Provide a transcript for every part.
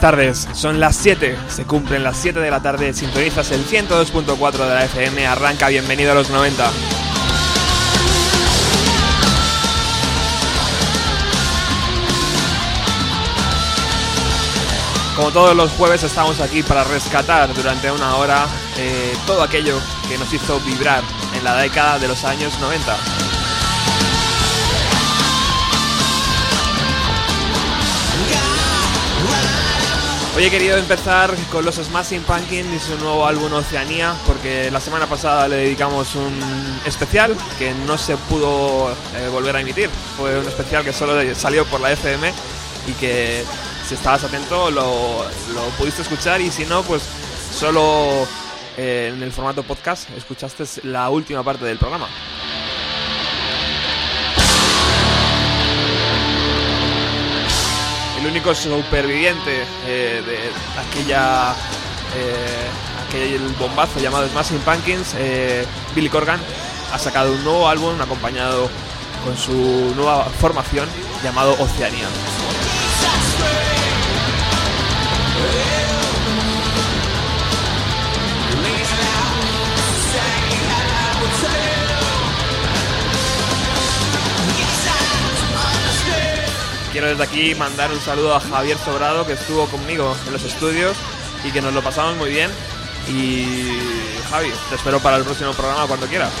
Tardes, son las 7, se cumplen las 7 de la tarde, sintonizas el 102.4 de la FM, arranca bienvenido a los 90. Como todos los jueves estamos aquí para rescatar durante una hora eh, todo aquello que nos hizo vibrar en la década de los años 90. Hoy he querido empezar con los Smashing Pumpkins y su nuevo álbum Oceanía, porque la semana pasada le dedicamos un especial que no se pudo eh, volver a emitir. Fue un especial que solo salió por la FM y que si estabas atento lo, pudiste escuchar y si no, pues solo eh, en el formato podcast escuchaste la última parte del programa. Único superviviente eh, de aquella eh, aquel bombazo llamado Smashing Pumpkins, eh, Billy Corgan, ha sacado un nuevo álbum acompañado con su nueva formación llamado Oceanía. Quiero desde aquí mandar un saludo a Javier Sobrado que estuvo conmigo en los estudios y que nos lo pasamos muy bien. Y Javi, te espero para el próximo programa cuando quieras.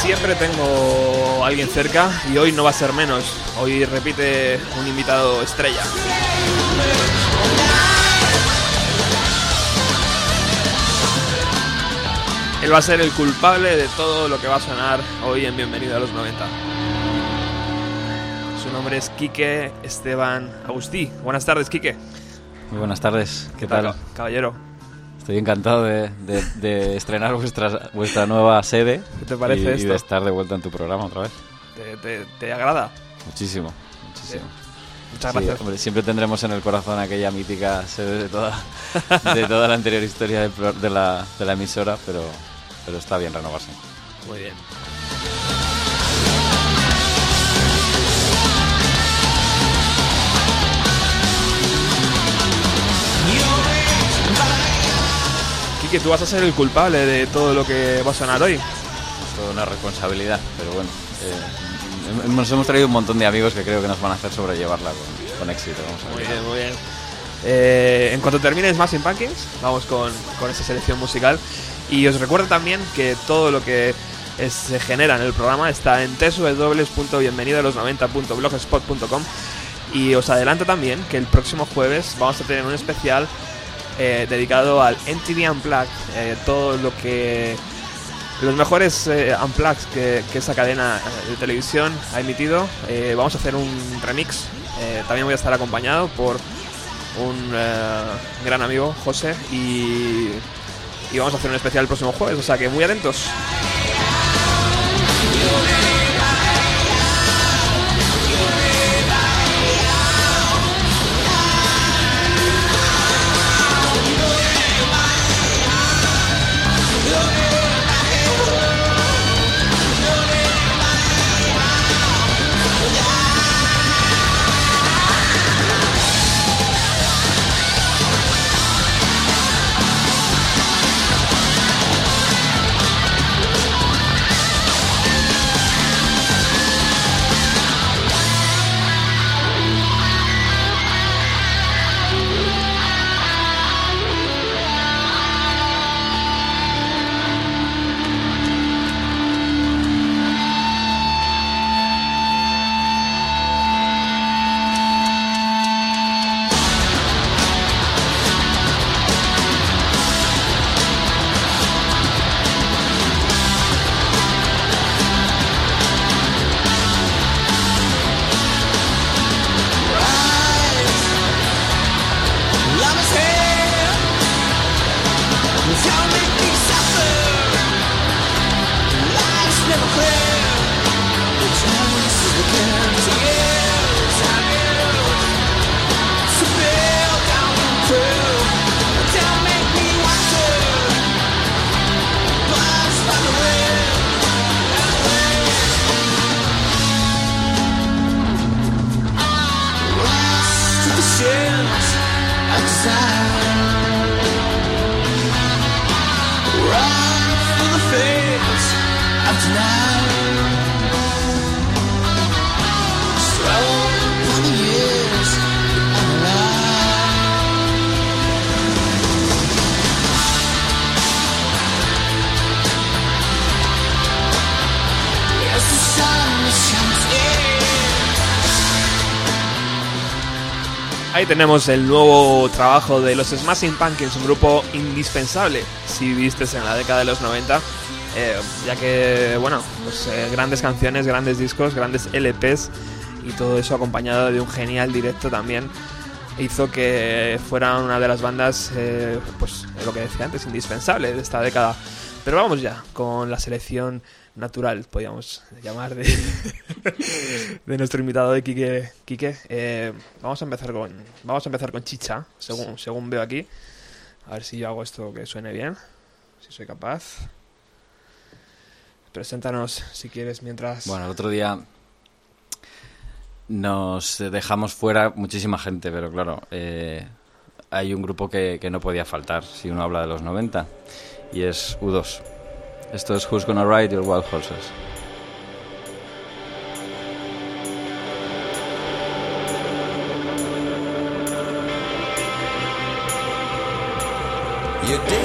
Siempre tengo alguien cerca y hoy no va a ser menos. Hoy repite un invitado estrella. Él va a ser el culpable de todo lo que va a sonar hoy en Bienvenido a los 90. Su nombre es Quique Esteban Agustí. Buenas tardes, Quique. Muy buenas tardes, ¿qué tal? Caballero. Estoy encantado de, estrenar vuestra, vuestra nueva sede. ¿Qué te parece y, esto? Y de estar de vuelta en tu programa otra vez. ¿Te, agrada? Muchísimo, muchísimo. Muchas gracias. hombre, siempre tendremos en el corazón aquella mítica sede de toda, de toda la anterior historia de, la, de la emisora, pero pero está bien renovarse. Muy bien. Quique, tú vas a ser el culpable de todo lo que va a sonar hoy. Es toda una responsabilidad, pero bueno. Eh, nos hemos traído un montón de amigos que creo que nos van a hacer sobrellevarla con, éxito. muy bien, muy bien. Eh, en cuanto termines más en Pumpkins, vamos con, con esa selección musical. Y os recuerdo también que todo lo que se genera en el programa está en www.bienvenidoalos90.blogspot.com y os adelanto también que el próximo jueves vamos a tener un especial eh, dedicado al MTV Unplugged, eh, todo lo que los mejores eh, Unplugged que, esa cadena de televisión ha emitido. vamos a hacer un remix. también voy a estar acompañado por un gran amigo, José, y y vamos a hacer un especial el próximo jueves, o sea que muy atentos. Tenemos el nuevo trabajo de los Smashing Pumpkins, un grupo indispensable si viste en la década de los 90, eh, ya que, bueno, pues, eh, grandes canciones, grandes discos, grandes LPs y todo eso acompañado de un genial directo también hizo que fuera una de las bandas, eh, pues lo que decía antes, indispensable de esta década. Pero vamos ya con la selección natural, podríamos llamar, de, de nuestro invitado de Quique. Quique. Eh, vamos a empezar con vamos a empezar con Chicha, según, según veo aquí. A ver si yo hago esto que suene bien, si soy capaz. Preséntanos si quieres mientras. Bueno, el otro día nos dejamos fuera muchísima gente, pero claro, eh, hay un grupo que, que, no podía faltar si uno habla de los 90 y es U2. Esto es Who's Gonna Ride Your Wild Horses. You're dangerous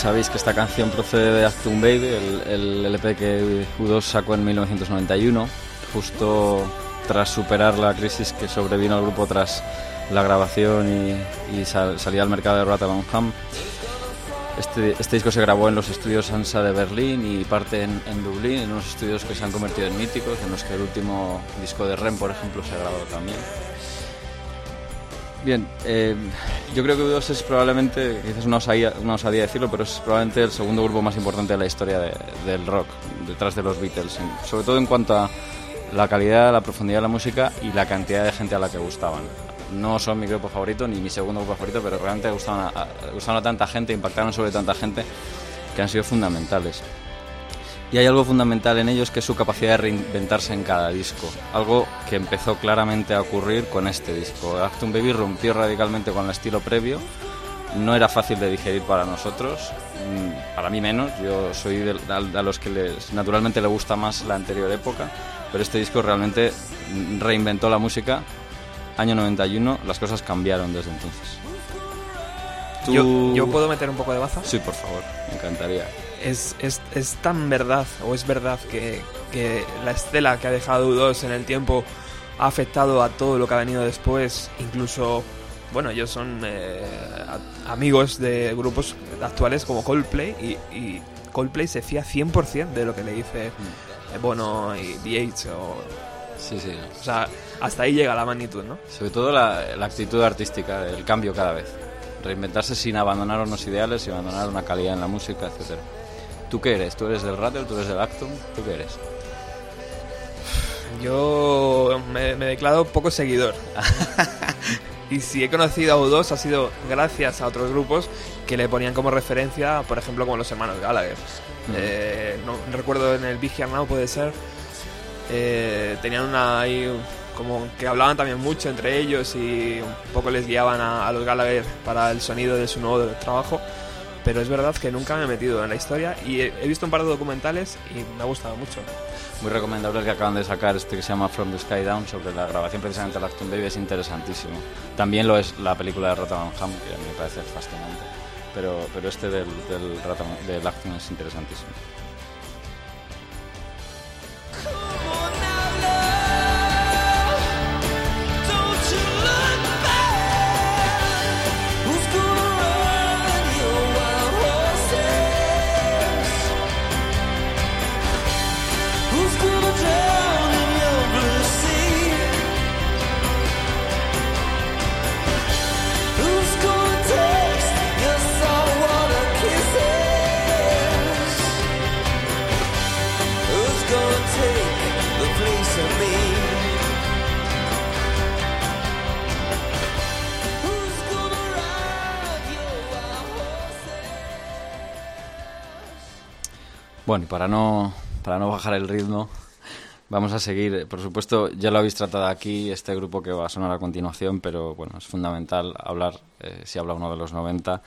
sabéis que esta canción procede de Actum Baby, el, LP que U2 sacó en 1991, justo tras superar la crisis que sobrevino al grupo tras la grabación y, y sal- salida al mercado de Rotterdam. Este, este disco se grabó en los estudios ANSA de Berlín y parte en, en Dublín, en unos estudios que se han convertido en míticos, en los que el último disco de Rem, por ejemplo, se ha grabado también. Bien, eh, yo creo que U2 es probablemente, quizás una osadía, una decirlo, pero es probablemente el segundo grupo más importante de la historia de- del rock, detrás de los Beatles, sobre todo en cuanto a la calidad, la profundidad de la música y la cantidad de gente a la que gustaban. No son mi grupo favorito ni mi segundo grupo favorito, pero realmente gustaban a, a- gustaban a tanta gente, impactaron sobre tanta gente que han sido fundamentales. Y hay algo fundamental en ellos que es su capacidad de reinventarse en cada disco. Algo que empezó claramente a ocurrir con este disco. Actum Baby rompió radicalmente con el estilo previo. No era fácil de digerir para nosotros, mm, para mí menos. Yo soy de, a, los que les, naturalmente le gusta más la anterior época, pero este disco realmente mm, reinventó la música. Año 91, las cosas cambiaron desde entonces. Tú- Yo, yo puedo meter un poco de baza. Sí, por favor, me encantaría. Es, es, es tan verdad, o es verdad, que, que la estela que ha dejado U2 en el tiempo ha afectado a todo lo que ha venido después. Incluso, bueno, ellos son eh, amigos de grupos actuales como Coldplay y, y Coldplay se fía 100% de lo que le dice eh, Bono y DH. O, Sí, sí. o sea, hasta ahí llega la magnitud, ¿no? Sobre todo la, la actitud artística, el cambio cada vez. Reinventarse sin abandonar unos ideales y abandonar una calidad en la música, etcétera. ¿Tú qué eres? ¿Tú eres del Rattle? ¿Tú eres del Actum? ¿Tú qué eres? Yo me, me declaro poco seguidor. y si he conocido a U2 ha sido gracias a otros grupos que le ponían como referencia, por ejemplo, como los hermanos Gallagher. Eh, no, no recuerdo en el Big Here Now, puede ser. eh, tenían una ahí como que hablaban también mucho entre ellos y un poco les guiaban a, a los Gallagher para el sonido de su nuevo trabajo. Pero es verdad que nunca me he metido en la historia y he, he visto un par de documentales y me ha gustado mucho. Muy recomendable el que acaban de sacar, este que se llama From the Sky Down, sobre la grabación precisamente del Actum Baby, es interesantísimo. También lo es la película de Rotterdam Ham, que a mí me parece fascinante. Pero, pero este del, del, del Actum es interesantísimo. Bueno, para no, para no bajar el ritmo, vamos a seguir. Por supuesto, ya lo habéis tratado aquí, este grupo que va a sonar a continuación, pero bueno, es fundamental hablar, eh, si habla uno de los 90,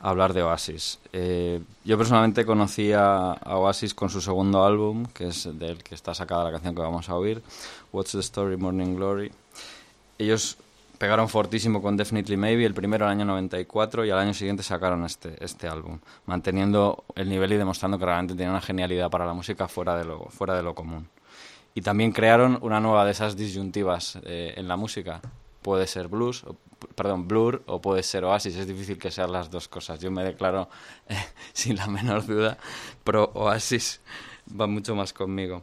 hablar de Oasis. Eh, yo personalmente conocí a Oasis con su segundo álbum, que es del que está sacada la canción que vamos a oír, What's the Story, Morning Glory. Ellos pegaron fortísimo con Definitely Maybe, el primero el año 94 y al año siguiente sacaron este, este álbum, manteniendo el nivel y demostrando que realmente tenían una genialidad para la música fuera de lo, fuera de lo común. Y también crearon una nueva de esas disyuntivas eh, en la música. Puede ser blues, o- perdón, blur o puede ser oasis. Es difícil que sean las dos cosas. Yo me declaro eh, sin la menor duda pro oasis. Va mucho más conmigo.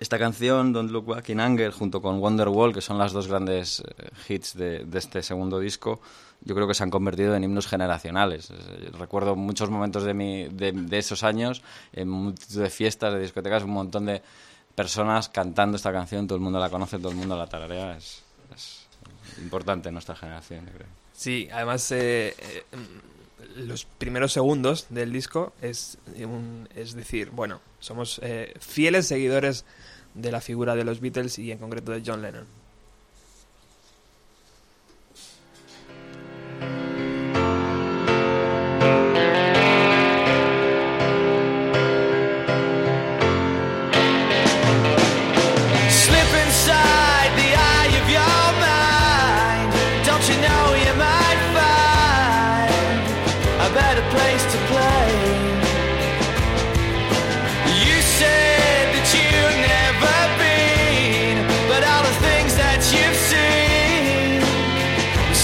Esta canción, Don't Look Back in Anger, junto con Wonderwall, que son las dos grandes eh, hits de, este segundo disco, yo creo que se han convertido en himnos generacionales. Eh, Recuerdo muchos momentos de, mi, de, esos años, en multitud de fiestas, de discotecas, un montón de personas cantando esta canción, todo el mundo la conoce, todo el mundo la tararea. Es, importante en nuestra generación, yo creo. Sí, además eh, los primeros segundos del disco es, un- es decir, bueno, somos eh, fieles seguidores de la figura de los Beatles y en concreto de John Lennon.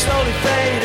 Slowly fade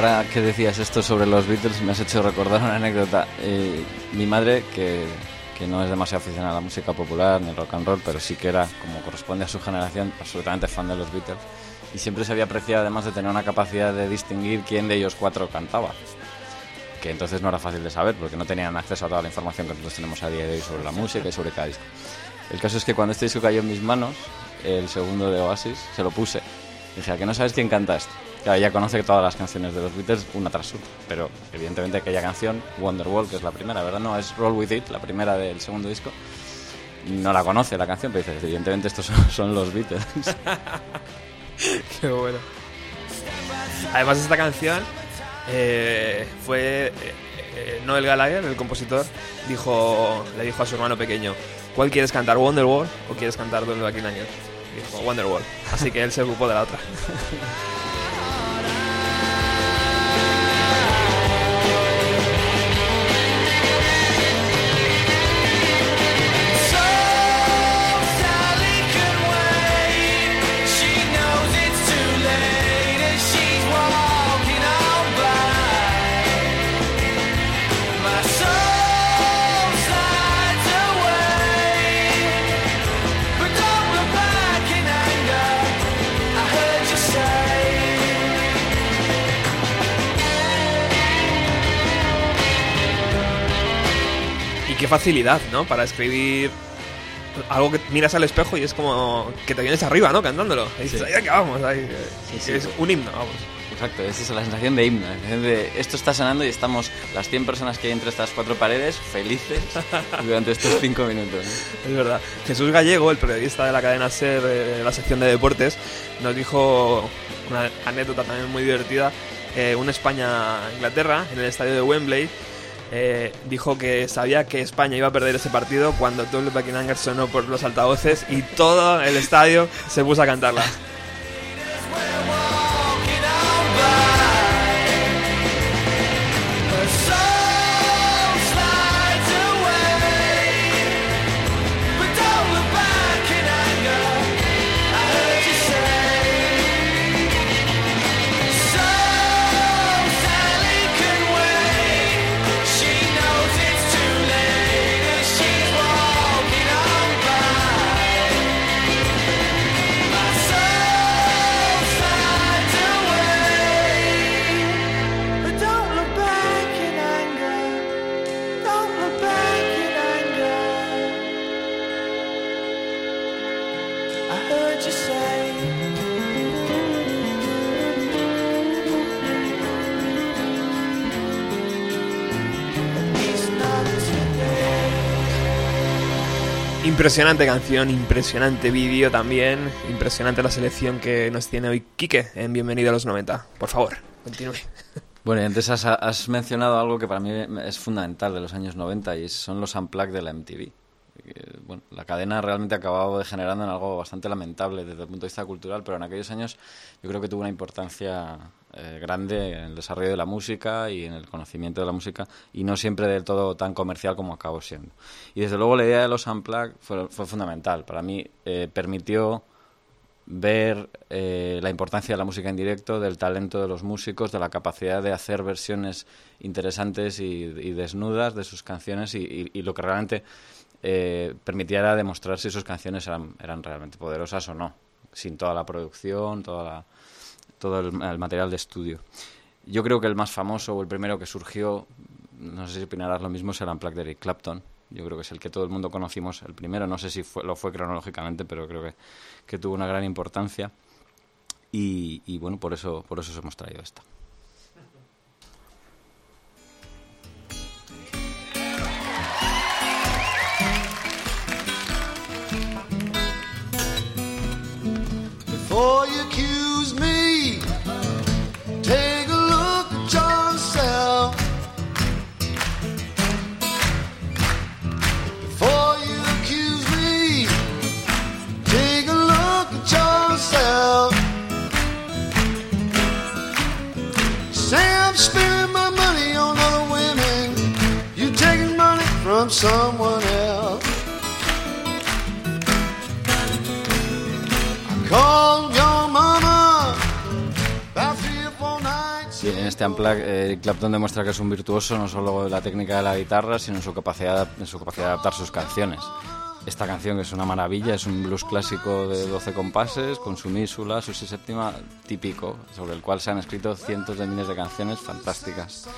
ahora, que decías esto sobre los Beatles, me has hecho recordar una anécdota. Eh, mi madre, que, que no es demasiado aficionada a la música popular ni rock and roll, pero sí que era, como corresponde a su generación, absolutamente fan de los Beatles. Y siempre se había apreciado, además de tener una capacidad de distinguir quién de ellos cuatro cantaba. Que entonces no era fácil de saber, porque no tenían acceso a toda la información que nosotros tenemos a día de hoy sobre la música y sobre cada disco. El caso es que cuando este disco cayó en mis manos, el segundo de Oasis, se lo puse. Dije, ¿a que no sabes quién canta esto? Claro, ella conoce todas las canciones de los Beatles una tras otra, pero evidentemente aquella canción, Wonderwall, que es la primera, ¿verdad? No, es Roll With It, la primera del segundo disco. No la conoce la canción, pero dice, evidentemente estos son, son los Beatles. Qué bueno. Además, esta canción eh, fue eh, eh, Noel Gallagher, el compositor, dijo, le dijo a su hermano pequeño: ¿Cuál quieres cantar, Wonderwall o quieres cantar Don't Back in? Dijo Wonderwall. Así que él se ocupó de la otra. facilidad, ¿no? Para escribir algo que miras al espejo y es como que te vienes arriba, ¿no? Cantándolo. Y dices, acabamos, ahí. sí. es un himno, vamos. Exacto, esa es la sensación de himno. la sensación de esto está sonando y estamos las 100 personas que hay entre estas cuatro paredes felices durante estos 5 minutos. ¿no? Es verdad. Jesús Gallego, el periodista de la cadena SER de la sección de deportes, nos dijo una anécdota también muy divertida. Eh, un España-Inglaterra en el estadio de Wembley. Eh, dijo que sabía que España iba a perder ese partido cuando Double Anger sonó por los altavoces y todo el estadio se puso a cantarla. Impresionante canción, impresionante vídeo también, impresionante la selección que nos tiene hoy Quique en Bienvenido a los 90. Por favor, continúe. Bueno, y antes has, mencionado algo que para mí es fundamental de los años 90 y son los unplugged de la MTV. Bueno, la cadena realmente ha acabado degenerando en algo bastante lamentable desde el punto de vista cultural, pero en aquellos años yo creo que tuvo una importancia eh, grande en el desarrollo de la música y en el conocimiento de la música y no siempre del todo tan comercial como acabó siendo. Y desde luego la idea de los unplugged fue, fundamental. Para mí eh, permitió ver eh, la importancia de la música en directo, del talento de los músicos, de la capacidad de hacer versiones interesantes y, desnudas de sus canciones y, lo que realmente eh, permitía era demostrar si sus canciones eran, eran realmente poderosas o no, sin toda la producción, toda la- todo el, el material de estudio. Yo creo que el más famoso o el primero que surgió, no sé si opinarás lo mismo, el Unplugged de Eric Clapton. Yo creo que es el que todo el mundo conocimos, el primero, no sé si fue, lo fue cronológicamente, pero creo que, que tuvo una gran importancia. Y, y bueno, por eso, por eso os hemos traído esta. Before you este eh, Clapton demuestra que es un virtuoso no solo de la técnica de la guitarra, sino en su capacidad, en su capacidad de adaptar sus canciones. Esta canción que es una maravilla, es un blues clásico de 12 compases, con su mísula, su si séptima típico, sobre el cual se han escrito cientos de miles de canciones fantásticas.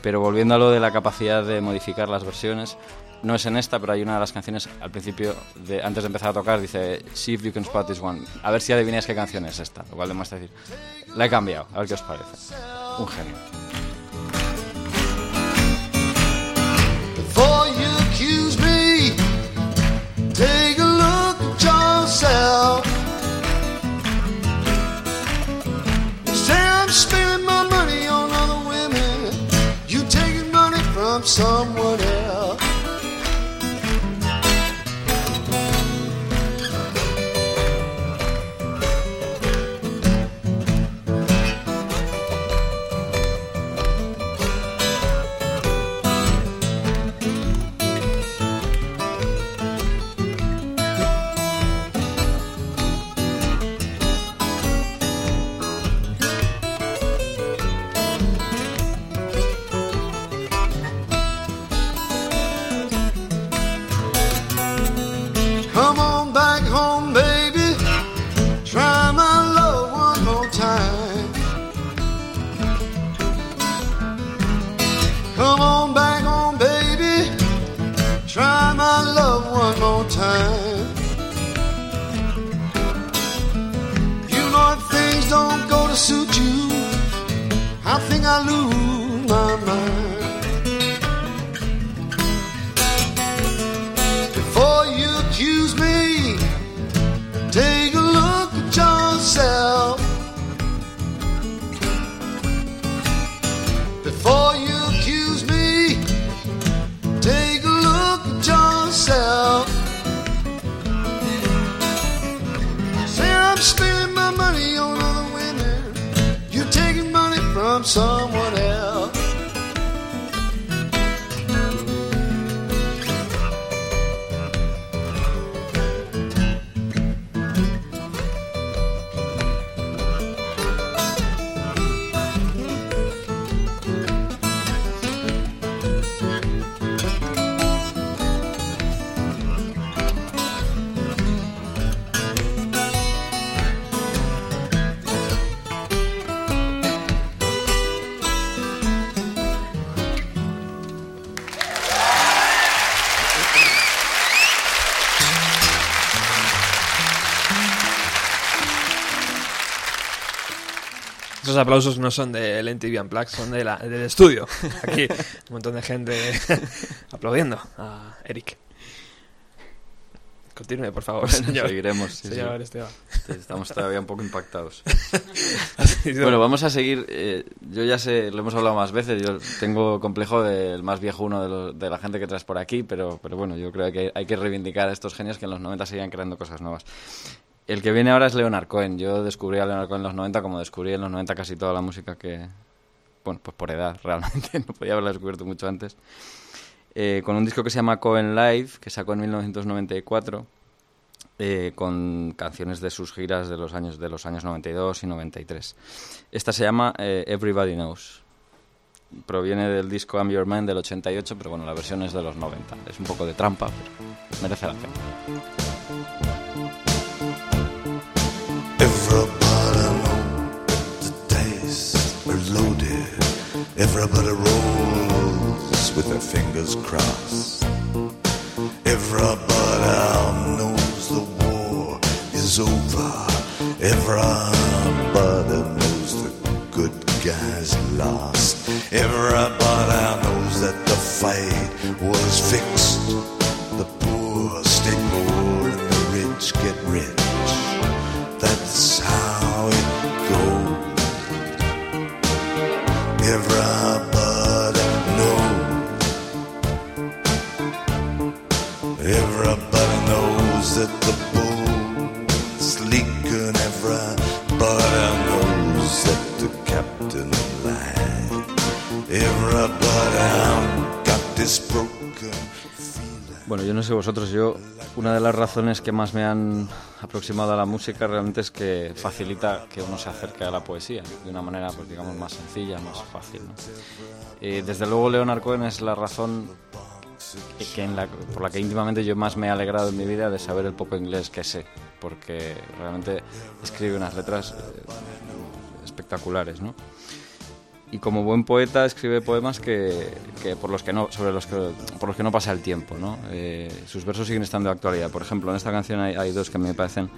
Pero volviendo a lo de la capacidad de modificar las versiones, no es en esta, pero hay una de las canciones al principio, de, antes de empezar a tocar, dice See if you can spot this one. A ver si adivináis qué canción es esta, lo cual demuestra decir, la he cambiado, a ver qué os parece. Un genio. Before you accuse me, take a look at yourself. Say I'm spending my money on other women. You taking money from someone else. I think I lose aplausos no son del NTV Unplugged, son de la- del estudio. Aquí, un montón de gente aplaudiendo a Eric. Continúe, por favor, señor. Seguiremos. sí, sí. Señor Esteban. Estamos todavía un poco impactados. Bueno, vamos a seguir. eh, yo ya sé, lo hemos hablado más veces. Yo tengo complejo del más viejo uno de, los- de la gente que traes por aquí, pero, pero bueno, yo creo que hay que reivindicar a estos genios que en los 90 seguían creando cosas nuevas. El que viene ahora es Leonard Cohen. Yo descubrí a Leonard Cohen en los 90, como descubrí en los 90 casi toda la música que. Bueno, pues por edad, realmente. No podía haberla descubierto mucho antes. Eh, con un disco que se llama Cohen Live, que sacó en 1994 eh, con canciones de sus giras de los años de los años 92 y 93. Esta se llama eh, Everybody Knows. Proviene del disco I'm Your Man del 88, pero bueno, la versión es de los 90. Es un poco de trampa, pero merece la pena. Everybody rolls with their fingers crossed. Everybody knows the war is over. Everybody knows the good guys lost. Everybody knows that the fight was fixed. The poor stay poor and the rich get rich. That the boat's leaking. Everybody knows that the captain. Everybody got this broken. Bueno, yo no sé vosotros, yo una de las razones que más me han aproximado a la música realmente es que facilita que uno se acerque a la poesía de una manera, pues digamos, más sencilla, más fácil. ¿no? Eh, desde luego, Leonard Cohen es la razón que- en la- por la que íntimamente yo más me he alegrado en mi vida de saber el poco inglés que sé, porque realmente escribe unas letras eh, espectaculares, ¿no? y como buen poeta escribe poemas que, que por los que no sobre los que por los que no pasa el tiempo ¿no? Eh, sus versos siguen estando de actualidad por ejemplo en esta canción hay, hay dos que me parecen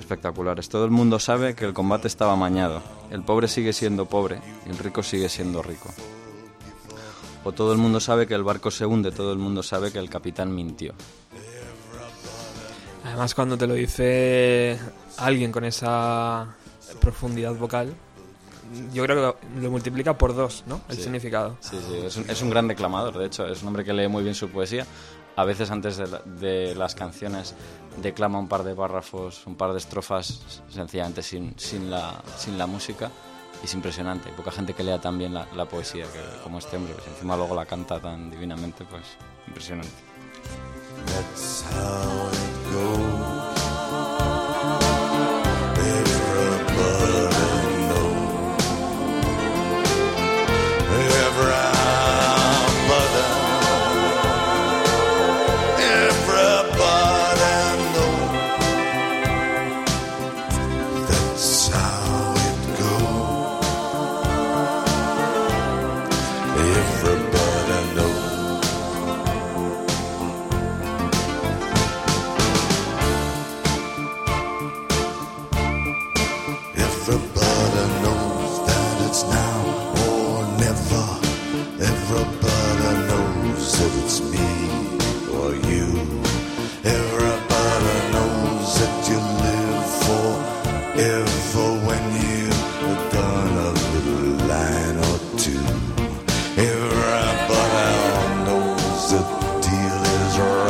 espectaculares todo el mundo sabe que el combate estaba amañado el pobre sigue siendo pobre y el rico sigue siendo rico o todo el mundo sabe que el barco se hunde todo el mundo sabe que el capitán mintió Además, cuando te lo dice alguien con esa profundidad vocal, yo creo que lo multiplica por dos, ¿no? El Sí. significado. Sí, sí, es un, es un gran declamador, de hecho, es un hombre que lee muy bien su poesía. A veces antes de, la- de las canciones declama un par de párrafos, un par de estrofas, sencillamente sin, sin, la, sin la música. Es impresionante. Hay poca gente que lea tan bien la, la poesía que, como este hombre. Pues encima luego la canta tan divinamente, pues impresionante. That's how it goes.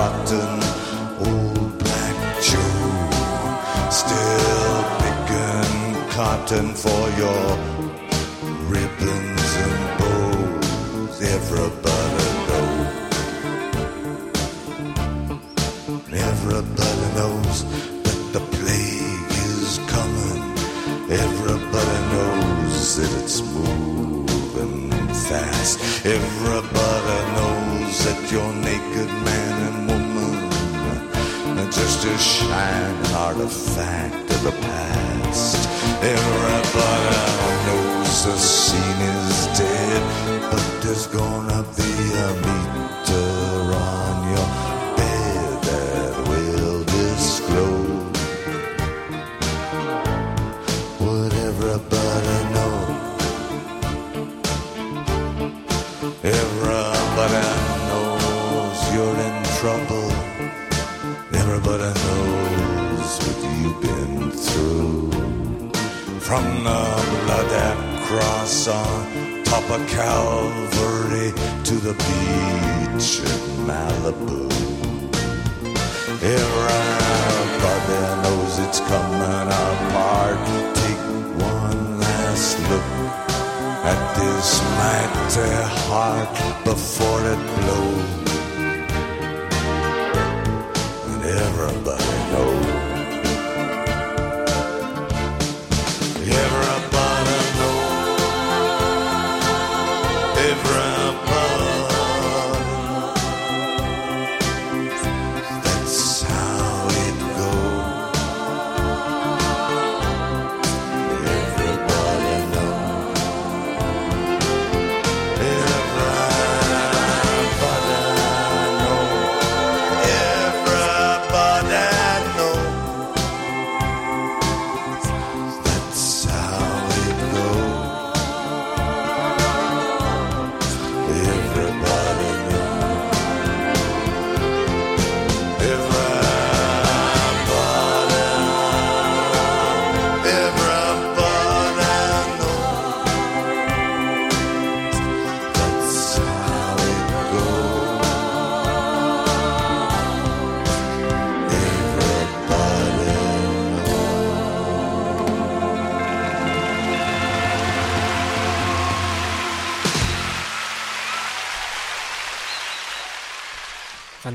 Rotten. Old Black Joe still picking cotton for your ribbon everybody knows. Everybody knows that the plague is coming. Everybody knows that it's moving fast. Everybody knows that you're naked man and are just a shining artifact of the past. Everybody knows the scene is dead, but there's gonna be a meter From the blood and cross on top of Calvary to the beach in Malibu. Everybody knows it's coming apart. Take one last look at this mighty heart before it blows.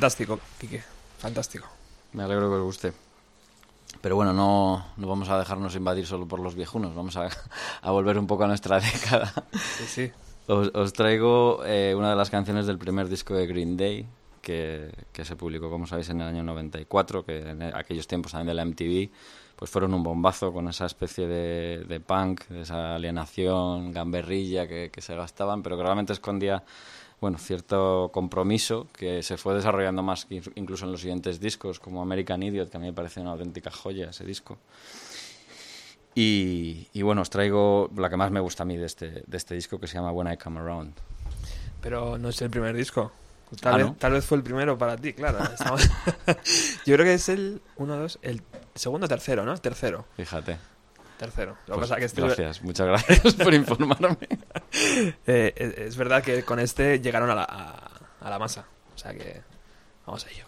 Fantástico, Quique. Fantástico. Me alegro que os guste. Pero bueno, no, no vamos a dejarnos invadir solo por los viejunos, vamos a, a volver un poco a nuestra década. Sí, sí. Os, os traigo eh, una de las canciones del primer disco de Green Day, que, que se publicó, como sabéis, en el año 94, que en aquellos tiempos también de la MTV, pues fueron un bombazo con esa especie de, de punk, de esa alienación, gamberrilla que, que se gastaban, pero que realmente escondía bueno, cierto compromiso que se fue desarrollando más que incluso en los siguientes discos, como American Idiot, que a mí me parece una auténtica joya ese disco. Y, y bueno, os traigo la que más me gusta a mí de este, de este disco, que se llama When I Come Around. Pero no es el primer disco. Tal, Ah, vez, ¿no? tal vez fue el primero para ti, claro. Estamos- Yo creo que es el uno, dos, el segundo o tercero, ¿no? Tercero. Fíjate. Tercero. Lo Pues, pasa que este- Gracias, muchas gracias por informarme. eh, es, es verdad que con este llegaron a la, a, a la masa. O sea que vamos a ello.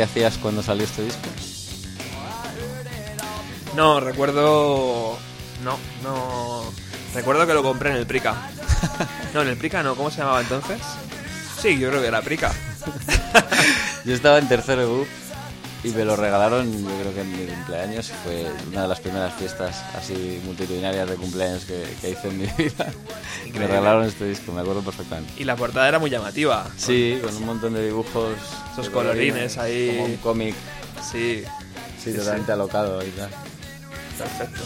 Qué hacías cuando salió este disco? No, recuerdo. No, no. Recuerdo que lo compré en el Prica. No, en el Prica no, ¿cómo se llamaba entonces? Sí, yo creo que era Prica. Yo estaba en tercero BUP y me lo regalaron, yo creo que en mi cumpleaños. Fue una de las primeras fiestas así multitudinarias de cumpleaños que, que hice en mi vida. Y me regalaron este disco, me acuerdo perfectamente. Y la portada era muy llamativa. Sí, con un montón de dibujos. Esos de colorines ahí. Como un cómic, Sí, sí, Sí, totalmente alocado y tal. perfecto.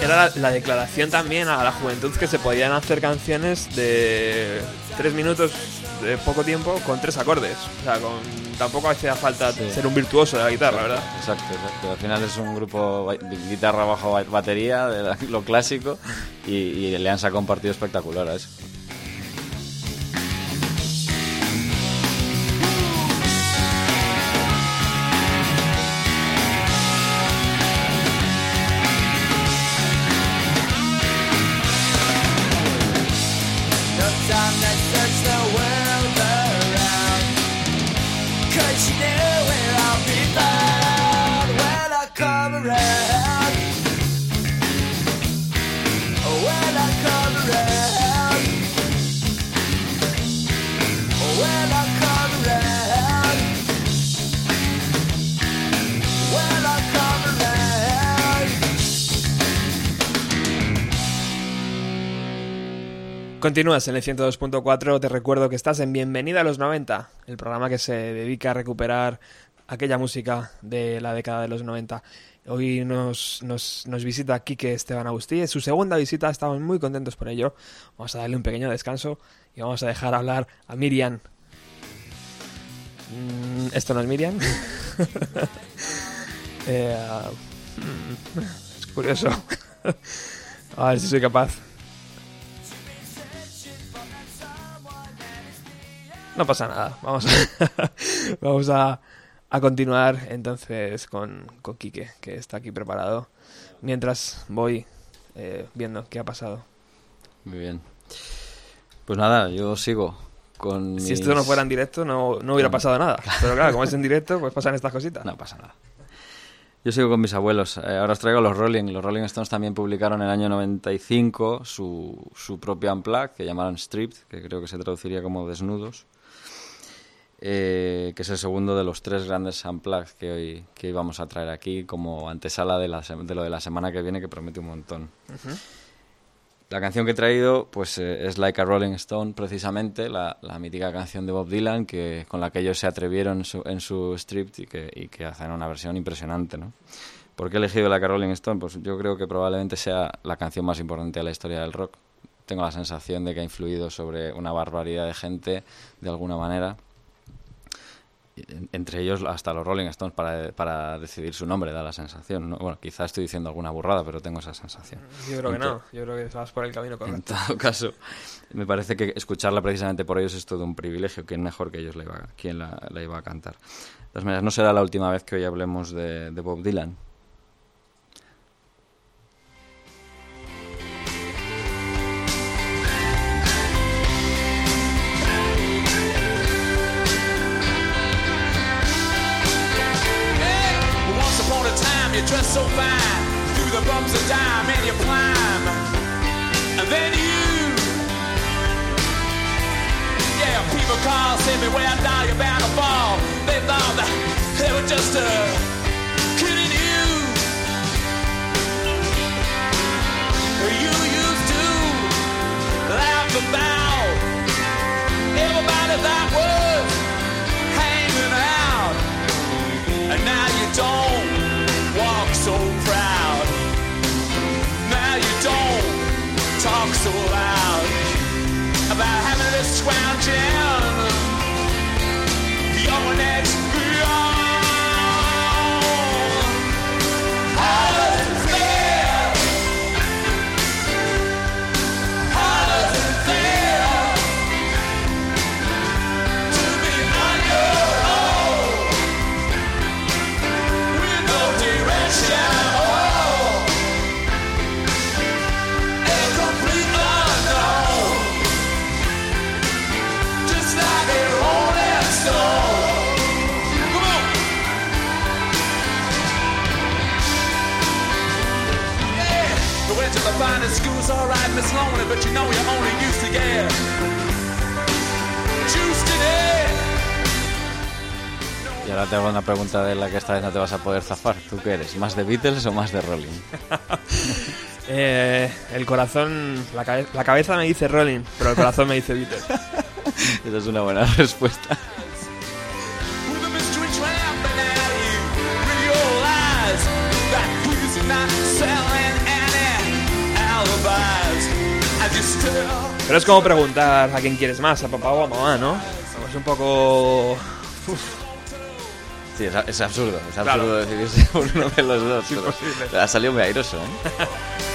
Era la, la declaración también a la juventud que se podían hacer canciones de tres minutos de poco tiempo con tres acordes. O sea, con, tampoco hacía falta Sí. ser un virtuoso de la guitarra, ¿verdad? Exacto, exacto. Al final es un grupo de guitarra bajo ba- batería, de lo clásico, y, y le han sacado un partido espectacular a eso. Continúas en el 102.4, te recuerdo que estás en Bienvenida a los 90, el programa que se dedica a recuperar aquella música de la década de los 90. Hoy nos, nos, nos visita Quique Esteban Agustí, es su segunda visita, estamos muy contentos por ello. Vamos a darle un pequeño descanso y vamos a dejar hablar a Miriam. Mm, ¿Esto no es Miriam? Eh, mm, es curioso. A ver si soy capaz. No pasa nada. Vamos a, vamos a, a continuar entonces con, con Quique, que está aquí preparado. Mientras voy eh, viendo qué ha pasado. Muy bien. Pues nada, yo sigo con. Si mis- esto no fuera en directo, no, no hubiera pasado nada. Pero claro, como es en directo, pues pasan estas cositas. No pasa nada. Yo sigo con mis abuelos. Eh, ahora os traigo los Rolling. Los Rolling Stones también publicaron en el año 95 su, su propio unplug que llamaron Stripped, que creo que se traduciría como desnudos. Eh, que es el segundo de los tres grandes unplugs que hoy, que hoy vamos a traer aquí como antesala de, la se- de lo de la semana que viene que promete un montón. La canción que he traído pues eh, es Like a Rolling Stone, precisamente, la, la mítica canción de Bob Dylan que, con la que ellos se atrevieron en su, en su strip y que, y que hacen una versión impresionante. ¿no? ¿Por qué he elegido Like a Rolling Stone? Pues yo creo que probablemente sea la canción más importante de la historia del rock. Tengo la sensación de que ha influido sobre una barbaridad de gente de alguna manera. En- Entre ellos hasta los Rolling Stones para, para decidir su nombre, da la sensación. ¿no? Bueno, quizás estoy diciendo alguna burrada, pero tengo esa sensación. Yo creo que En no. Yo creo que vas por el camino en correcto. todo caso, me parece que escucharla precisamente por ellos es todo un privilegio. ¿Quién mejor que ellos la iba, quién la, la iba a cantar? De todas maneras, no será la última vez que hoy hablemos de, de Bob Dylan. Say beware, now you're bound to fall. They thought that they were just uh, kidding you. You used to laugh about everybody that pregunta de la que esta vez no te vas a poder zafar. ¿Tú qué eres? ¿Más de Beatles o más de Rolling? Eh, el corazón, la, cabe- la cabeza me dice Rolling, pero el corazón me dice Beatles. Esa es una buena respuesta. Pero es como preguntar a quién quieres más, a papá o a mamá, ¿no? Es un poco... Uf, Sí, es, es absurdo. Es Claro. absurdo decidirse por uno de los dos. pero. Ha salido muy airoso, ¿eh?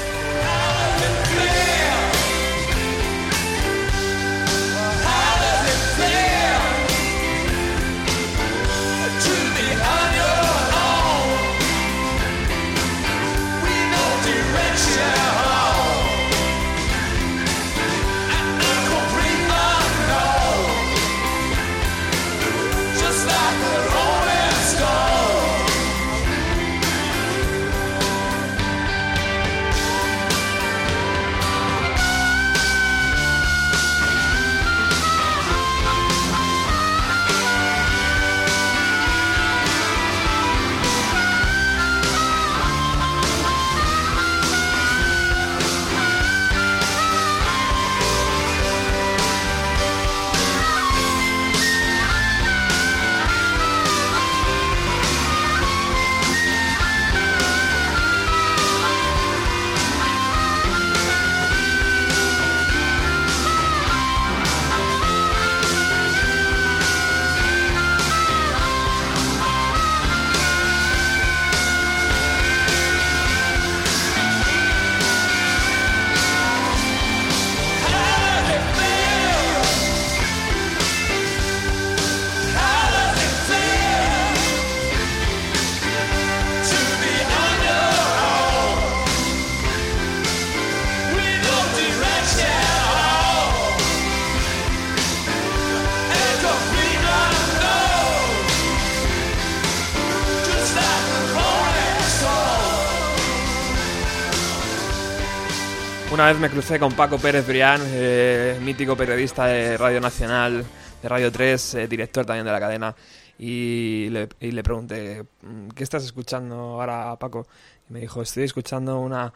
vez me crucé con Paco Pérez Brián, eh, mítico periodista de Radio Nacional, de Radio 3, eh, director también de la cadena, y le, y le pregunté, "Mm, ¿qué estás escuchando ahora, Paco? Y me dijo, estoy escuchando una,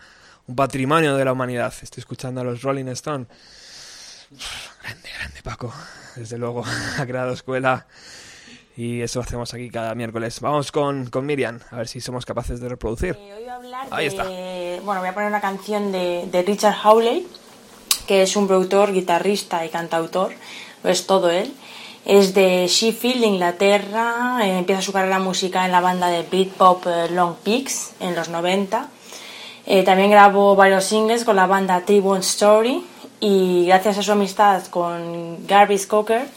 un patrimonio de la humanidad, estoy escuchando a los Rolling Stones. Grande, grande, Paco. Desde luego, ha creado escuela y eso hacemos aquí cada miércoles. Vamos con, con Miriam, a ver si somos capaces de reproducir. Eh, hoy voy a hablar Ahí de... Bueno, voy a poner una canción de, de Richard Hawley, que es un productor, guitarrista y cantautor, es todo él. Es de Sheffield, Inglaterra, eh, empieza su carrera musical en la banda de Britpop eh, Long Peaks en los 90. Eh, también grabó varios singles con la banda T-Bone Story y gracias a su amistad con Garvis Cocker,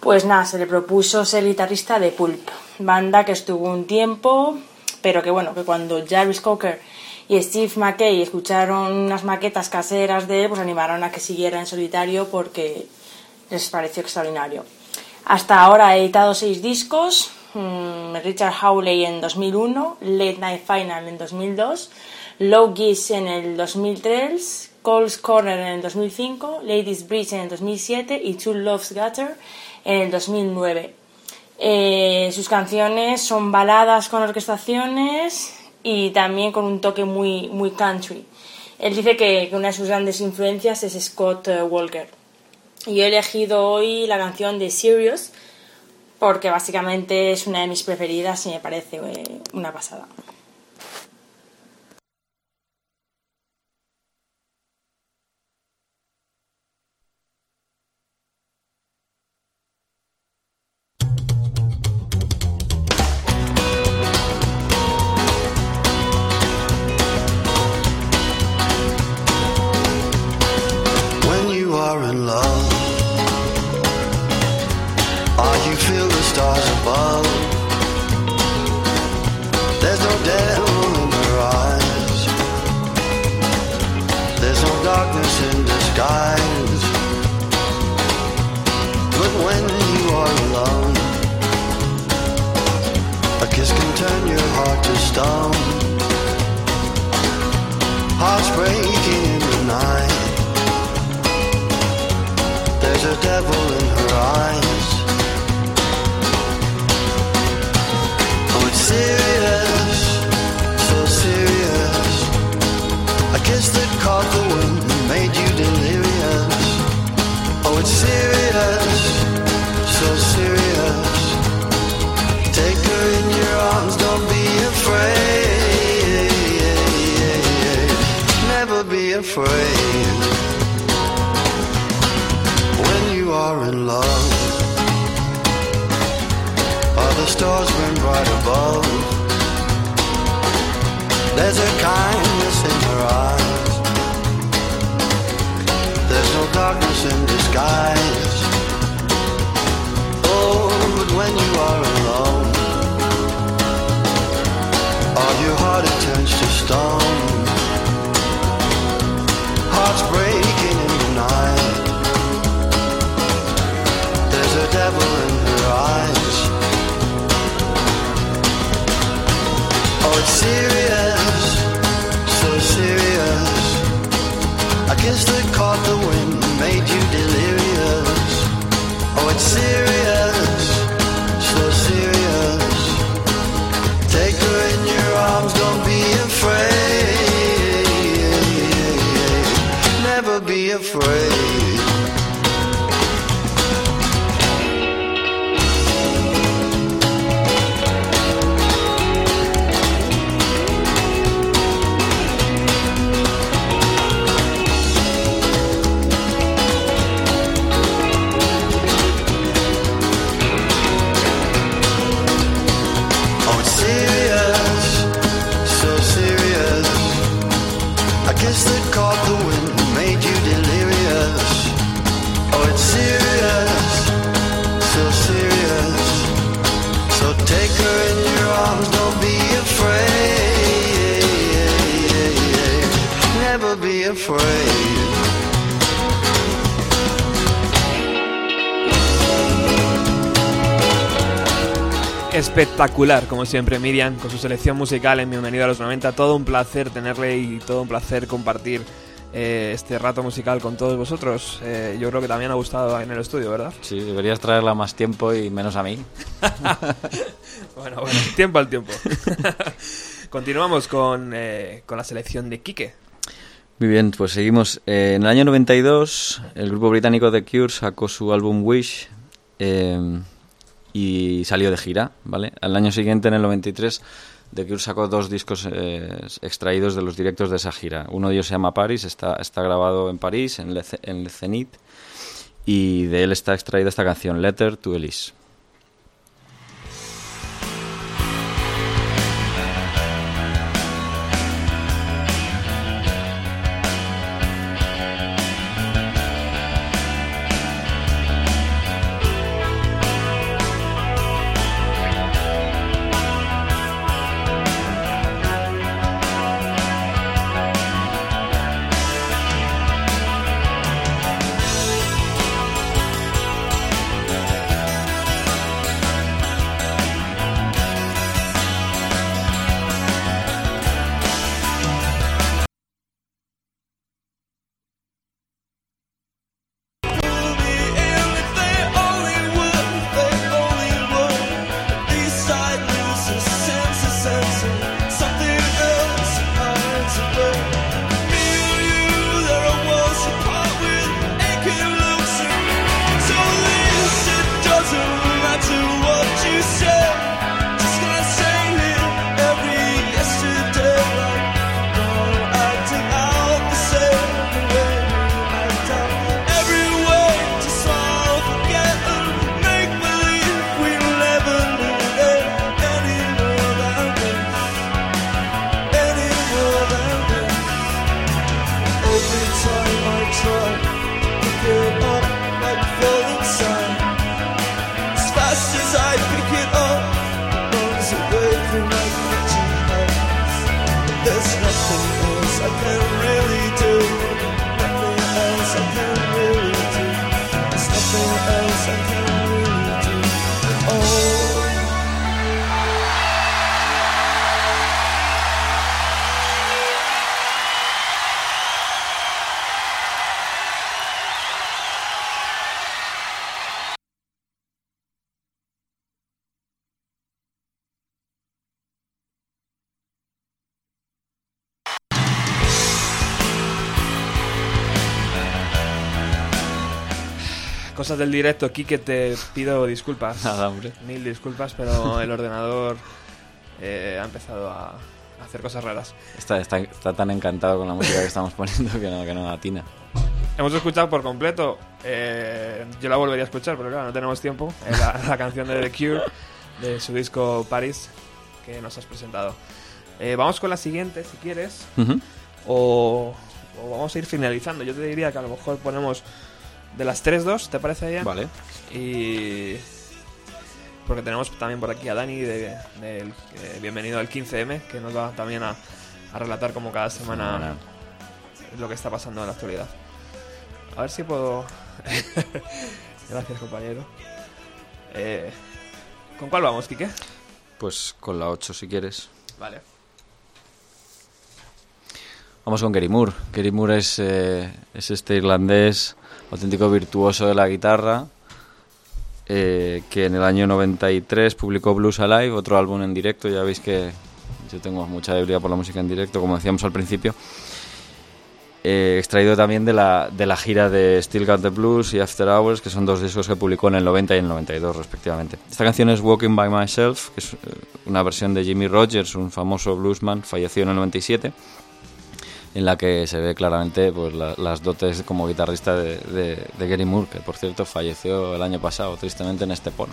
pues nada, se le propuso ser guitarrista de Pulp, banda que estuvo un tiempo, pero que bueno, que cuando Jarvis Cocker y Steve McKay escucharon unas maquetas caseras de él, pues animaron a que siguiera en solitario porque les pareció extraordinario. Hasta ahora ha editado seis discos, mm, Richard Hawley en 2001, Late Night Final en 2002, Low Geese en el 2003, Cole's Corner en el 2005, Ladies Bridge en el 2007 y Two Loves Gutter en el 2009. Eh, sus canciones son baladas con orquestaciones y también con un toque muy, muy country. Él dice que, una de sus grandes influencias es Scott eh, Walker. Y yo he elegido hoy la canción de Sirius porque básicamente es una de mis preferidas y me parece eh, una pasada. Love. Or you feel the stars above. There's no devil in her eyes. There's no darkness in disguise. But when you are alone, a kiss can turn your heart to stone. Hearts breaking Espectacular, como siempre, Miriam, con su selección musical en Bienvenido a los 90. Todo un placer tenerle y todo un placer compartir eh, este rato musical con todos vosotros. Eh, yo creo que también ha gustado en el estudio, ¿verdad? Sí, deberías traerla más tiempo y menos a mí. Bueno, bueno, tiempo al tiempo. Continuamos con, eh, con la selección de Quique. Muy bien, pues seguimos. En el año 92, el grupo británico The Cure sacó su álbum Wish eh, y salió de gira, ¿vale? Al año siguiente, en el 93, The Cure sacó dos discos eh, extraídos de los directos de esa gira. Uno de ellos se llama Paris, está, está grabado en París, en Le, en Le y de él está extraída esta canción, Letter to Elise. Cosas del directo, Kike, te pido disculpas. Nada, hombre. Mil disculpas, pero el ordenador eh, ha empezado a hacer cosas raras. Está, está, está tan encantado con la música que estamos poniendo que no, que no atina. Hemos escuchado por completo, eh, yo la volvería a escuchar, pero claro, no tenemos tiempo, eh, la, la canción de The Cure, de su disco Paris, que nos has presentado. Eh, vamos con la siguiente, si quieres, Ujú. o, o vamos a ir finalizando. Yo te diría que a lo mejor ponemos de las 3-2, ¿te parece bien? Vale. Y. Porque tenemos también por aquí a Dani, de, del, eh, bienvenido al 15M, que nos va también a, a relatar como cada semana Fenomenal. lo que está pasando en la actualidad. A ver si puedo. Gracias, compañero. Eh, ¿Con cuál vamos, Quique? Pues con la 8 si quieres. Vale. Vamos con Gary Moore. Gary Moore es, eh, es este irlandés auténtico virtuoso de la guitarra eh, que en el año 93 publicó Blues Alive, otro álbum en directo. Ya veis que yo tengo mucha debilidad por la música en directo, como decíamos al principio. Eh, extraído también de la, de la gira de Still Got the Blues y After Hours, que son dos discos que publicó en el 90 y en el 92 respectivamente. Esta canción es Walking by Myself, que es eh, una versión de Jimmy Rogers, un famoso bluesman, falleció en el 97 en la que se ve claramente pues, la- las dotes como guitarrista de, de, de Gary Moore, que por cierto falleció el año pasado, tristemente en Estepona.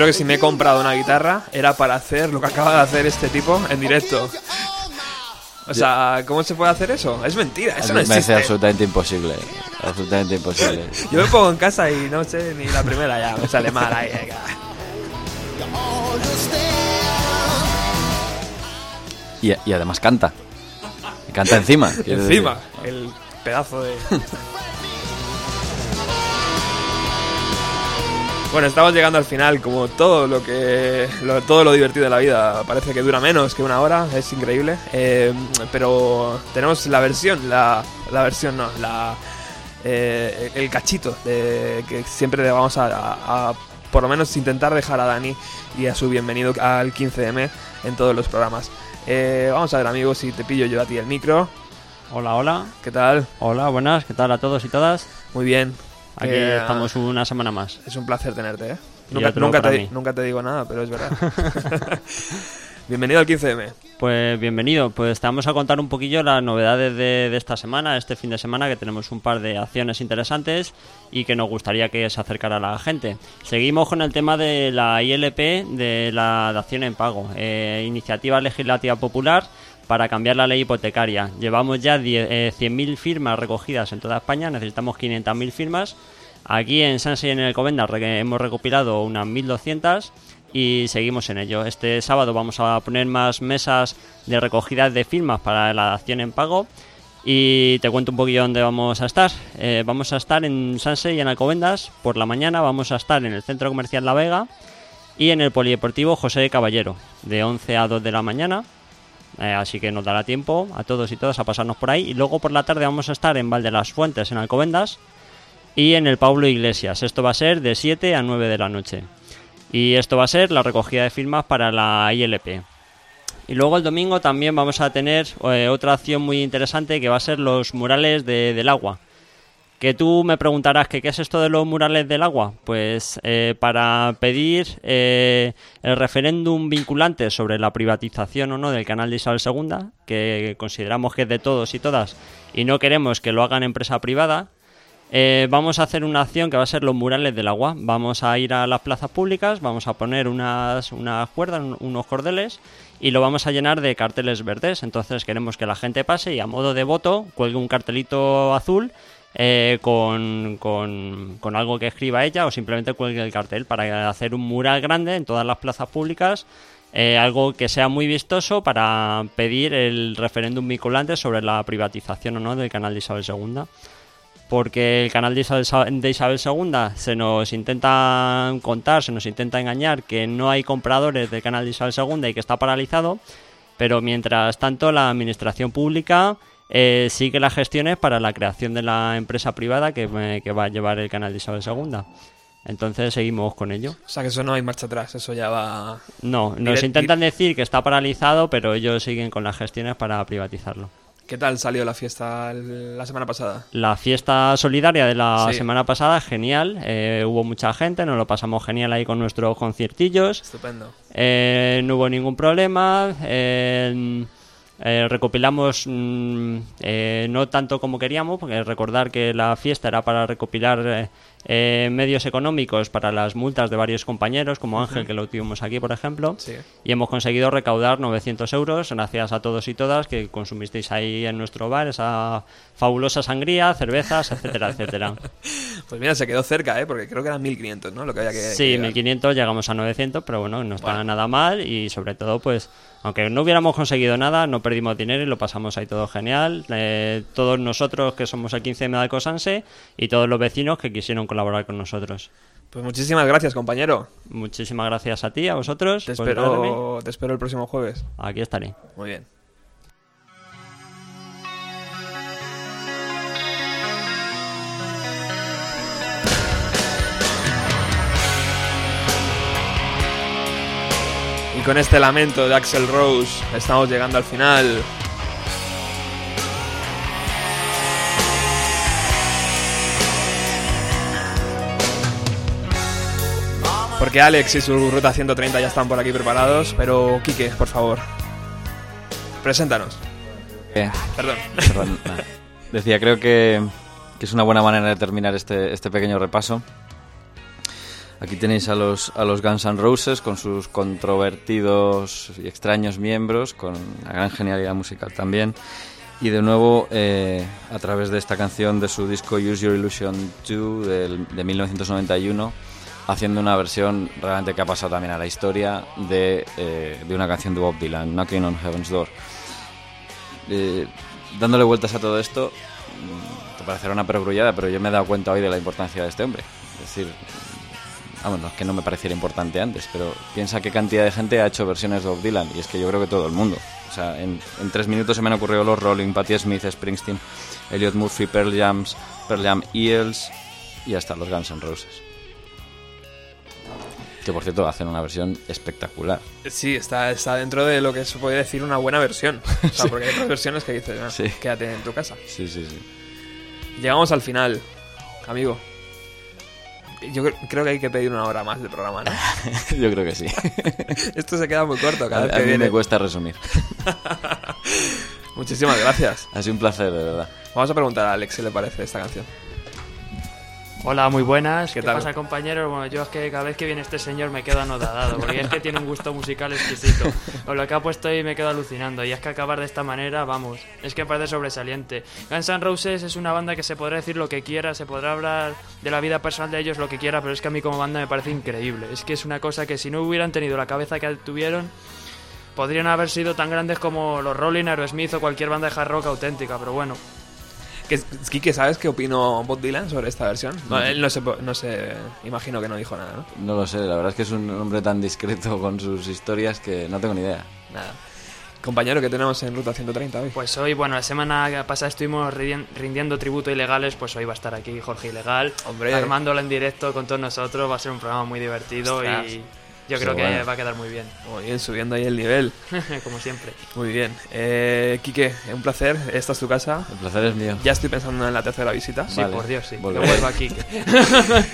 Creo que si me he comprado una guitarra era para hacer lo que acaba de hacer este tipo en directo. O sea, ¿cómo se puede hacer eso? Es mentira, eso no me parece existe. absolutamente imposible. Absolutamente imposible. Yo me pongo en casa y no sé ni la primera ya, me sale mal ahí. Y, y además canta. Canta encima. decir. Encima, el pedazo de... Bueno, estamos llegando al final, como todo lo que lo- todo lo divertido de la vida parece que dura menos que una hora, es increíble. Eh, pero tenemos la versión, la, la versión no, la eh, el cachito de, que siempre le vamos a, a- a por lo menos intentar dejar a Dani y a su bienvenido al 15M en todos los programas. Eh, vamos a ver amigos si te pillo yo a ti el micro. Hola, hola. ¿Qué tal? Hola, buenas. ¿Qué tal a todos y todas? Muy bien. Aquí Eh, estamos una semana más. Es un placer tenerte, ¿eh? Nunca, nunca, te, nunca te digo nada, pero es verdad. Bienvenido al 15M. Pues bienvenido. Pues te vamos a contar un poquillo las novedades de, de esta semana, este fin de semana, que tenemos un par de acciones interesantes y que nos gustaría que se acercara a la gente. Seguimos con el tema de la ILP de la dación en pago, eh, iniciativa legislativa popular para cambiar la ley hipotecaria. Llevamos ya die- eh, 100.000 firmas recogidas en toda España, necesitamos 500.000 firmas. Aquí en Sanse y en el Covendas re- hemos recopilado unas 1.200 y seguimos en ello. Este sábado vamos a poner más mesas de recogida de firmas para la acción en pago. Y te cuento un poquillo dónde vamos a estar. Eh, vamos a estar en Sanse y en Alcobendas. Por la mañana vamos a estar en el Centro Comercial La Vega y en el Polideportivo José Caballero, de 11 a 2 de la mañana. Eh, así que nos dará tiempo a todos y todas a pasarnos por ahí. Y luego por la tarde vamos a estar en Valde las Fuentes, en Alcobendas, y en el Pablo Iglesias. Esto va a ser de 7 a 9 de la noche. Y esto va a ser la recogida de firmas para la ILP. Y luego el domingo también vamos a tener eh, otra acción muy interesante que va a ser los murales de- del agua. Que tú me preguntarás que qué es esto de los murales del agua. Pues eh, para pedir eh, el referéndum vinculante sobre la privatización o no del canal de Isabel II, que consideramos que es de todos y todas, y no queremos que lo hagan empresa privada, eh, vamos a hacer una acción que va a ser los murales del agua. Vamos a ir a las plazas públicas, vamos a poner unas, unas cuerdas, un- unos cordeles y lo vamos a llenar de carteles verdes. Entonces queremos que la gente pase y a modo de voto cuelgue un cartelito azul eh, con, con- algo que escriba ella o simplemente cuelgue el cartel para hacer un mural grande en todas las plazas públicas. eh, algo que sea muy vistoso para pedir el referéndum vinculante sobre la privatización o no del canal de Isabel II porque el canal de Isabel, de Isabel II se nos intenta contar, se nos intenta engañar que no hay compradores del canal de Isabel II y que está paralizado, pero mientras tanto la administración pública eh, sigue las gestiones para la creación de la empresa privada que, eh, que va a llevar el canal de Isabel II. Entonces seguimos con ello. O sea que eso no hay marcha atrás, eso ya va... No, nos Direct- intentan decir que está paralizado, pero ellos siguen con las gestiones para privatizarlo. ¿Qué tal salió la fiesta la semana pasada? La fiesta solidaria de la Sí. semana pasada, genial. eh, hubo mucha gente, nos lo pasamos genial ahí con nuestros conciertillos. Estupendo. eh, no hubo ningún problema. eh, eh, recopilamos mm, eh, no tanto como queríamos, porque recordar que la fiesta era para recopilar eh, eh, medios económicos para las multas de varios compañeros, como Ángel, que lo tuvimos aquí, por ejemplo. Sí. Y hemos conseguido recaudar 900 euros, gracias a todos y todas que consumisteis ahí en nuestro bar esa fabulosa sangría, cervezas, etcétera, etcétera. Pues mira, se quedó cerca, ¿eh? Porque creo que eran 1500, ¿no? Lo que había que... Sí, que llegar. 1500 llegamos a 900, pero bueno, no está Bueno. nada mal y sobre todo, pues, aunque no hubiéramos conseguido nada, no perdimos dinero y lo pasamos ahí todo genial. Eh, todos nosotros que somos el 15 de Alcosanse y todos los vecinos que quisieron colaborar con nosotros. Pues muchísimas gracias, compañero. Muchísimas gracias a ti, a vosotros. Espero, te espero el próximo jueves. Aquí estaré. Muy bien. Y con este lamento de Axel Rose estamos llegando al final. Porque Alex y su ruta 130 ya están por aquí preparados, pero Quique, por favor, preséntanos. Eh, Perdón. Decía, creo que, que es una buena manera de terminar este, este pequeño repaso. Aquí tenéis a los, a los Guns N' Roses con sus controvertidos y extraños miembros, con una gran genialidad musical también. Y de nuevo, eh, a través de esta canción de su disco Use Your Illusion 2 del- de 1991, haciendo una versión realmente que ha pasado también a la historia de, eh, de una canción de Bob Dylan, Knocking on Heaven's Door. Eh, dándole vueltas a todo esto, mm, te parecerá una perogrullada, pero yo me he dado cuenta hoy de la importancia de este hombre. Es decir, vamos, no es que no me pareciera importante antes, pero piensa qué cantidad de gente ha hecho versiones de Bob Dylan, y es que yo creo que todo el mundo. O sea, en, en tres minutos se me han ocurrido los Rolling, Patti Smith, Springsteen, Elliot Murphy, Pearl, Jams, Pearl Jam, Eels y hasta los Guns N' Roses. Que por cierto hacen una versión espectacular. Sí, está, está dentro de lo que se puede decir una buena versión. O sea, porque hay otras versiones que dices, "Ah, Sí. quédate en tu casa. Sí, sí, sí. Llegamos al final, amigo. Yo cre- creo que hay que pedir una hora más de programa, ¿no? Yo creo que sí. Esto se queda muy corto cada A, vez a que mí viene. me cuesta resumir. Muchísimas gracias. Ha sido un placer, de verdad. Vamos a preguntar a Alex qué le parece esta canción. Hola, muy buenas. ¿Qué ¿Qué, tal? pasa, compañeros? Bueno, yo es que cada vez que viene este señor me quedo anodadado, porque es que tiene un gusto musical exquisito. Con lo que ha puesto ahí me quedo alucinando. Y es que acabar de esta manera, vamos, es que parece sobresaliente. Guns N' Roses es una banda que se podrá decir lo que quiera, se podrá hablar de la vida personal de ellos lo que quiera, pero es que a mí como banda me parece increíble. Es que es una cosa que si no hubieran tenido la cabeza que tuvieron, podrían haber sido tan grandes como los Rolling, Aerosmith o cualquier banda de hard rock auténtica, pero bueno. ¿Qué, Kike, ¿sabes qué opinó Bob Dylan sobre esta versión? No, él no se, no se... Imagino que no dijo nada, ¿no? No lo sé, la verdad es que es un hombre tan discreto con sus historias que no tengo ni idea. Nada. Compañero, ¿qué tenemos en Ruta 130 hoy? Pues hoy, bueno, la semana pasada estuvimos rindien- rindiendo tributo a ilegales, pues hoy va a estar aquí Jorge Ilegal, Hombre. armándolo en directo con todos nosotros, va a ser un programa muy divertido Ostras. y yo creo que va a quedar muy bien, Muy bien, subiendo ahí el nivel. como siempre. Muy bien. Eh, Quique, un placer. Esta es tu casa. El placer es mío. Ya estoy pensando en la tercera visita. Sí, Vale, por Dios, sí. Que volveré. vuelva aquí. que-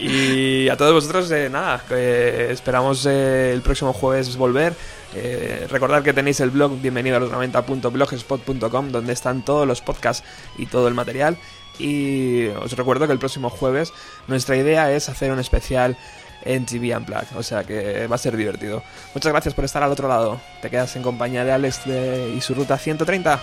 Y a todos vosotros, eh, nada, que esperamos eh, el próximo jueves volver. Eh, recordad que tenéis el blog bienvenido a los 90.blogspot.com donde están todos los podcasts y todo el material. Y os recuerdo que el próximo jueves nuestra idea es hacer un especial en TV Unplugged, o sea que va a ser divertido. Muchas gracias por estar al otro lado. Te quedas en compañía de Alex y su ruta 130.